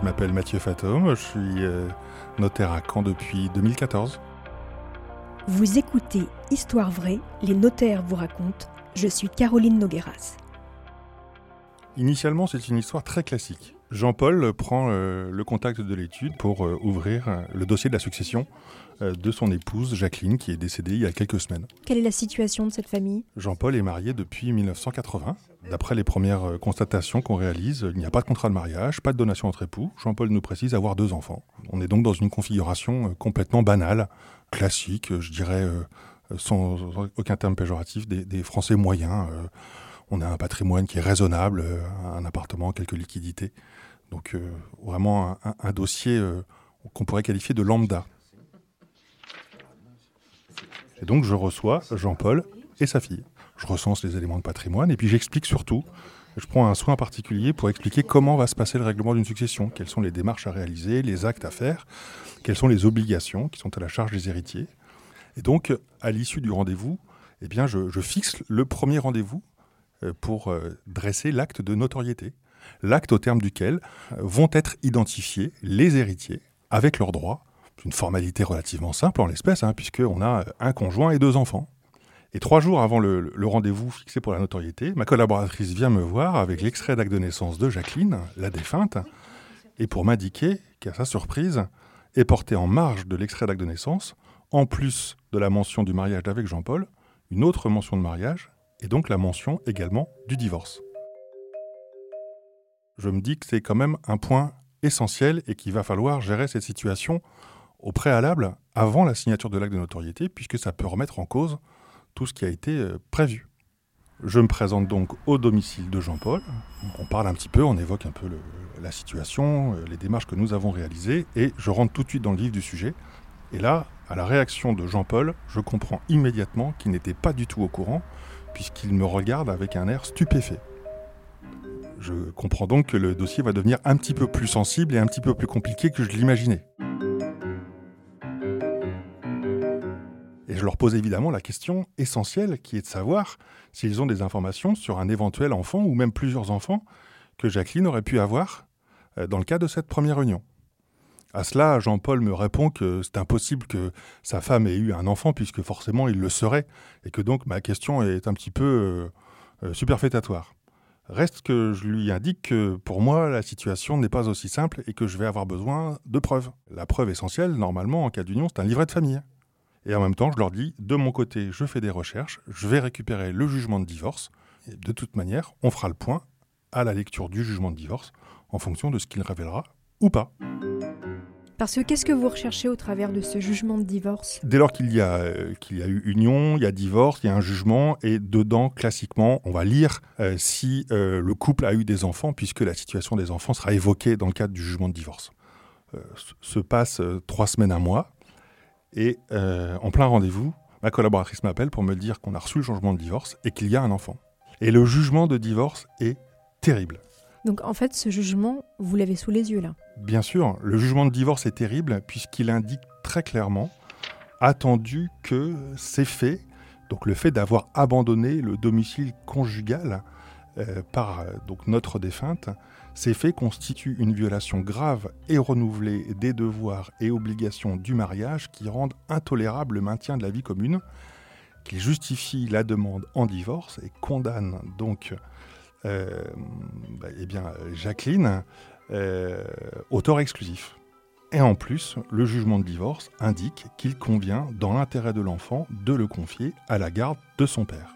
Je m'appelle Mathieu Fatome, je suis euh, notaire à Caen depuis 2014. Vous écoutez Histoire vraie, les notaires vous racontent. Je suis Caroline Nogueras. Initialement, c'est une histoire très classique. Jean-Paul prend euh, le contact de l'étude pour euh, ouvrir euh, le dossier de la succession de son épouse Jacqueline, qui est décédée il y a quelques semaines. Quelle est la situation de cette famille? Jean-Paul est marié depuis 1980. D'après les premières constatations qu'on réalise, il n'y a pas de contrat de mariage, pas de donation entre époux. Jean-Paul nous précise avoir deux enfants. On est donc dans une configuration complètement banale, classique, je dirais, sans aucun terme péjoratif, des, des Français moyens on a un patrimoine qui est raisonnable, un appartement, quelques liquidités. Donc euh, vraiment un, dossier euh, qu'on pourrait qualifier de lambda. Et donc je reçois Jean-Paul et sa fille. Je recense les éléments de patrimoine et puis j'explique surtout, je prends un soin particulier pour expliquer comment va se passer le règlement d'une succession, quelles sont les démarches à réaliser, les actes à faire, quelles sont les obligations qui sont à la charge des héritiers. Et donc, à l'issue du rendez-vous, eh bien, je fixe le premier rendez-vous euh, pour dresser l'acte de notoriété l'acte au terme duquel euh, vont être identifiés les héritiers avec leurs droits. Une formalité relativement simple en l'espèce, hein, puisqu'on a euh, un conjoint et deux enfants. Et trois jours avant le, rendez-vous fixé pour la notoriété, ma collaboratrice vient me voir avec l'extrait d'acte de naissance de Jacqueline, la défunte, et pour m'indiquer qu'à sa surprise, est porté en marge de l'extrait d'acte de naissance, en plus de la mention du mariage avec Jean-Paul, une autre mention de mariage, et donc la mention également du divorce je me dis que c'est quand même un point essentiel et qu'il va falloir gérer cette situation au préalable avant la signature de l'acte de notoriété, puisque ça peut remettre en cause tout ce qui a été euh, prévu. Je me présente donc au domicile de Jean-Paul. On parle un petit peu, on évoque un peu la situation, euh, les démarches que nous avons réalisées, et je rentre tout de suite dans le vif du sujet. Et là, à la réaction de Jean-Paul, je comprends immédiatement qu'il n'était pas du tout au courant, puisqu'il me regarde avec un air stupéfait. Je comprends donc que le dossier va devenir un petit peu plus sensible et un petit peu plus compliqué que je l'imaginais. Et je leur pose évidemment la question essentielle qui est de savoir s'ils ont des informations sur un éventuel enfant ou même plusieurs enfants que Jacqueline aurait pu avoir euh, dans le cas de cette première union. À cela, Jean-Paul me répond que c'est impossible que sa femme ait eu un enfant puisque forcément il le serait et que donc ma question est un petit peu euh, euh, superfétatoire. Reste que je lui indique que pour moi, la situation n'est pas aussi simple et que je vais avoir besoin de preuves. La preuve essentielle, normalement, en cas d'union, c'est un livret de famille. Et en même temps, je leur dis, de mon côté, je fais des recherches, je vais récupérer le jugement de divorce. De toute manière, on fera le point à la lecture du jugement de divorce en fonction de ce qu'il révélera ou pas. Parce que qu'est-ce que vous recherchez au travers de ce jugement de divorce? Dès lors qu'il y, a, euh, qu'il y a eu union, il y a divorce, il y a un jugement, et dedans, classiquement, on va lire euh, si euh, le couple a eu des enfants, puisque la situation des enfants sera évoquée dans le cadre du jugement de divorce. se passe trois semaines, un mois, et en plein rendez-vous, ma collaboratrice m'appelle pour me dire qu'on a reçu le changement de divorce et qu'il y a un enfant. Et le jugement de divorce est terrible. Donc en fait, ce jugement, vous l'avez sous les yeux là. Bien sûr, le jugement de divorce est terrible puisqu'il indique très clairement, attendu que ces faits, donc le fait d'avoir abandonné le domicile conjugal euh, par euh, notre défunte, ces faits constituent une violation grave et renouvelée des devoirs et obligations du mariage qui rendent intolérable le maintien de la vie commune, qui justifie la demande en divorce et condamne donc bah, eh bien, Jacqueline, euh, auteur exclusif. Et en plus, le jugement de divorce indique qu'il convient, dans l'intérêt de l'enfant, de le confier à la garde de son père.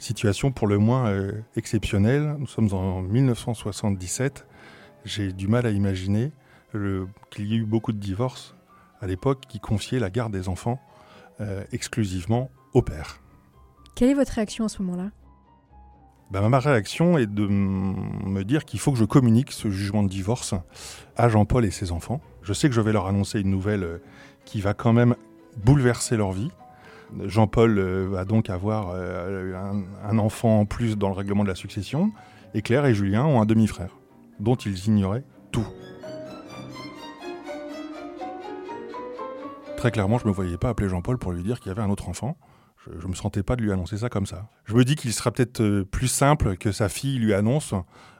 Situation pour le moins euh, exceptionnelle, nous sommes en 1977, j'ai du mal à imaginer qu'il y ait eu beaucoup de divorces à l'époque qui confiaient la garde des enfants exclusivement au père. Quelle est votre réaction à ce moment-là? Bah, ma réaction est de me dire qu'il faut que je communique ce jugement de divorce à Jean-Paul et ses enfants. Je sais que je vais leur annoncer une nouvelle euh, qui va quand même bouleverser leur vie. Jean-Paul euh, va donc avoir euh, un, enfant en plus dans le règlement de la succession, et Claire et Julien ont un demi-frère, dont ils ignoraient tout. Très clairement, je ne me voyais pas appeler Jean-Paul pour lui dire qu'il y avait un autre enfant. Je ne me sentais pas de lui annoncer ça comme ça. Je me dis qu'il sera peut-être euh, plus simple que sa fille lui annonce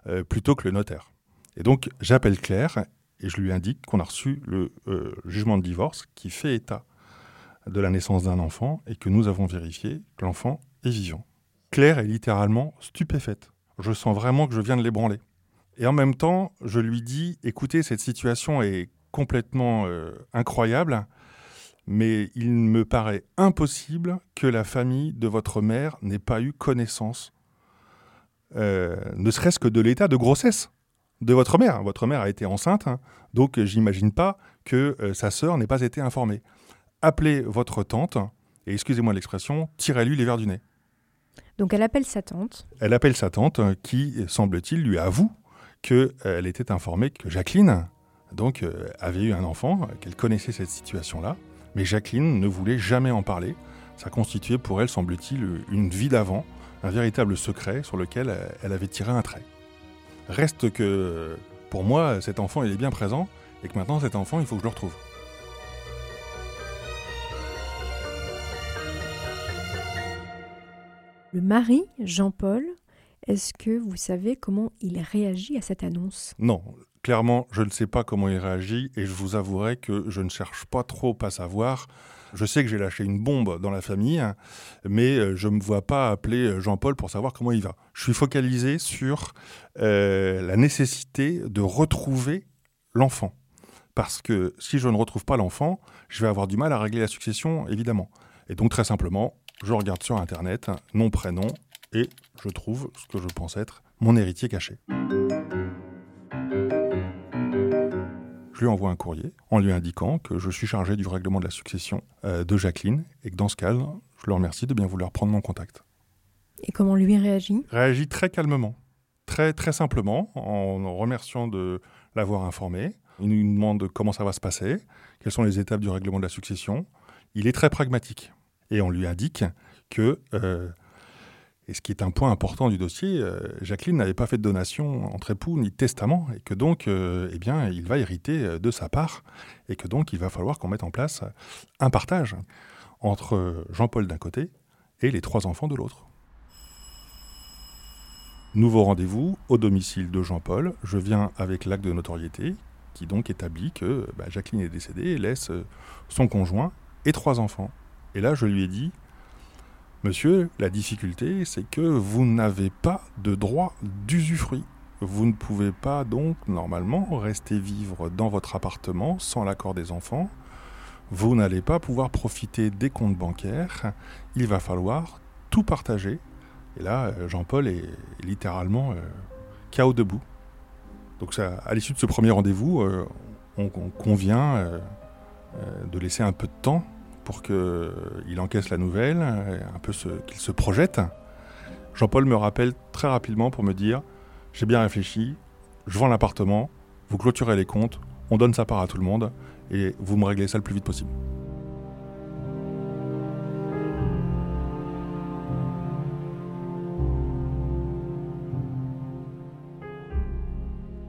euh, plutôt que le notaire. Et donc j'appelle Claire et je lui indique qu'on a reçu le euh, jugement de divorce qui fait état de la naissance d'un enfant et que nous avons vérifié que l'enfant est vivant. Claire est littéralement stupéfaite. Je sens vraiment que je viens de l'ébranler. Et en même temps, je lui dis, écoutez, cette situation est complètement incroyable, mais il me paraît impossible que la famille de votre mère n'ait pas eu connaissance, euh, ne serait-ce que de l'état de grossesse de votre mère. Votre mère a été enceinte, hein, donc j'imagine pas que euh, sa sœur n'ait pas été informée. Appelez votre tante, et excusez-moi l'expression, tirez-lui les verres du nez. Donc elle appelle sa tante. Elle appelle sa tante, qui, semble-t-il, lui avoue qu'elle euh, était informée que Jacqueline donc, euh, avait eu un enfant, qu'elle connaissait cette situation-là, mais Jacqueline ne voulait jamais en parler. Ça constituait pour elle, semble-t-il, une vie d'avant, un véritable secret sur lequel elle avait tiré un trait. Reste que, pour moi, cet enfant, il est bien présent, et que maintenant, cet enfant, il faut que je le retrouve. Le mari, Jean-Paul, est-ce que vous savez comment il réagit à cette annonce? Non, clairement, je ne sais pas comment il réagit et je vous avouerai que je ne cherche pas trop à savoir. Je sais que j'ai lâché une bombe dans la famille, mais euh, je ne me vois pas appeler euh, Jean-Paul pour savoir comment il va. Je suis focalisé sur euh, la nécessité de retrouver l'enfant. Parce que si je ne retrouve pas l'enfant, je vais avoir du mal à régler la succession, évidemment. Et donc très simplement, je regarde sur Internet, nom, prénom, et je trouve ce que je pense être mon héritier caché. Je lui envoie un courrier en lui indiquant que je suis chargé du règlement de la succession euh, de Jacqueline et que dans ce cadre, je le remercie de bien vouloir prendre mon contact. Et comment lui réagit? Réagit très calmement, très très simplement, en remerciant de l'avoir informé. Il nous demande comment ça va se passer, quelles sont les étapes du règlement de la succession. Il est très pragmatique et on lui indique que euh, et ce qui est un point important du dossier, euh, Jacqueline n'avait pas fait de donation entre époux ni testament, et que donc, euh, eh bien, il va hériter euh, de sa part, et que donc, il va falloir qu'on mette en place un partage entre Jean-Paul d'un côté et les trois enfants de l'autre. Nouveau rendez-vous au domicile de Jean-Paul. Je viens avec l'acte de notoriété qui donc établit que bah, Jacqueline est décédée et laisse son conjoint et trois enfants. Et là, je lui ai dit, Monsieur, la difficulté, c'est que vous n'avez pas de droit d'usufruit. Vous ne pouvez pas donc normalement rester vivre dans votre appartement sans l'accord des enfants. Vous n'allez pas pouvoir profiter des comptes bancaires. Il va falloir tout partager. Et là, euh, Jean-Paul est littéralement euh, chaos debout. Donc à l'issue de ce premier rendez-vous, euh, on, convient de laisser un peu de temps pour qu'il encaisse la nouvelle, un peu qu'il se projette. Jean-Paul me rappelle très rapidement pour me dire J'ai bien réfléchi, je vends l'appartement, vous clôturez les comptes, on donne sa part à tout le monde et vous me réglez ça le plus vite possible.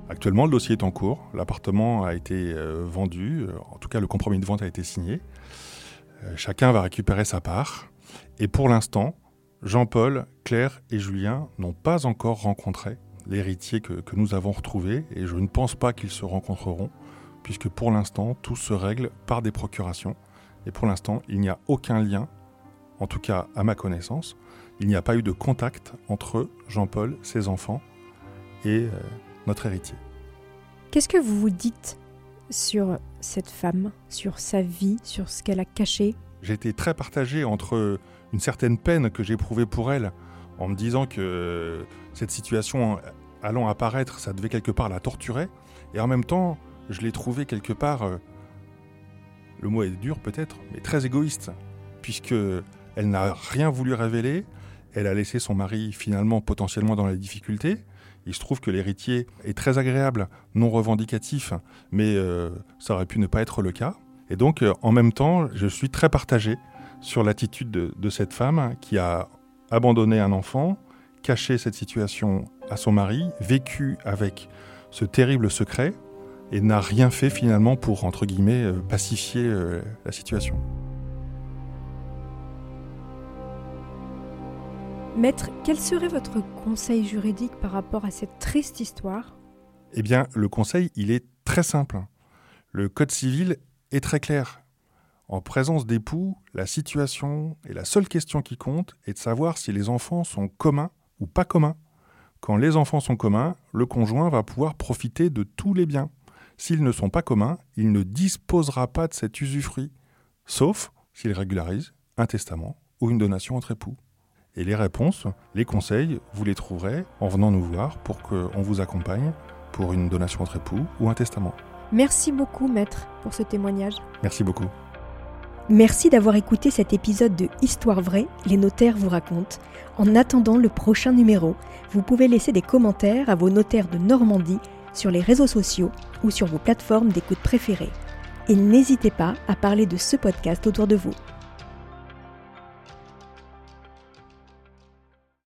Actuellement, le dossier est en cours. L'appartement a été euh, vendu. En tout cas, le compromis de vente a été signé. Euh, chacun va récupérer sa part. Et pour l'instant, Jean-Paul, Claire et Julien n'ont pas encore rencontré l'héritier que, nous avons retrouvé et je ne pense pas qu'ils se rencontreront puisque pour l'instant tout se règle par des procurations et pour l'instant il n'y a aucun lien, en tout cas à ma connaissance, il n'y a pas eu de contact entre Jean-Paul, ses enfants et euh, notre héritier. Qu'est-ce que vous vous dites sur cette femme, sur sa vie, sur ce qu'elle a caché. J'ai été très partagé entre une certaine peine que j'éprouvais pour elle, en me disant que cette situation allant apparaître, ça devait quelque part la torturer, et en même temps, je l'ai trouvée quelque part, euh, le mot est dur peut-être, mais très égoïste, puisque elle n'a rien voulu révéler, elle a laissé son mari finalement potentiellement dans la difficulté, il se trouve que l'héritier est très agréable, non revendicatif, mais euh, ça aurait pu ne pas être le cas. Et donc, euh, en même temps, je suis très partagé sur l'attitude de, cette femme qui a abandonné un enfant, caché cette situation à son mari, vécu avec ce terrible secret et n'a rien fait finalement pour, entre guillemets, euh, pacifier la situation. Maître, quel serait votre conseil juridique par rapport à cette triste histoire? Eh bien, le conseil, il est très simple. Le Code civil est très clair. En présence d'époux, la situation et la seule question qui compte est de savoir si les enfants sont communs ou pas communs. Quand les enfants sont communs, le conjoint va pouvoir profiter de tous les biens. S'ils ne sont pas communs, il ne disposera pas de cet usufruit, sauf s'il régularise un testament ou une donation entre époux. Et les réponses, les conseils, vous les trouverez en venant nous voir pour qu'on vous accompagne pour une donation entre époux ou un testament. Merci beaucoup, maître, pour ce témoignage. Merci beaucoup. Merci d'avoir écouté cet épisode de Histoire vraie, les notaires vous racontent. En attendant le prochain numéro, vous pouvez laisser des commentaires à vos notaires de Normandie sur les réseaux sociaux ou sur vos plateformes d'écoute préférées. Et n'hésitez pas à parler de ce podcast autour de vous.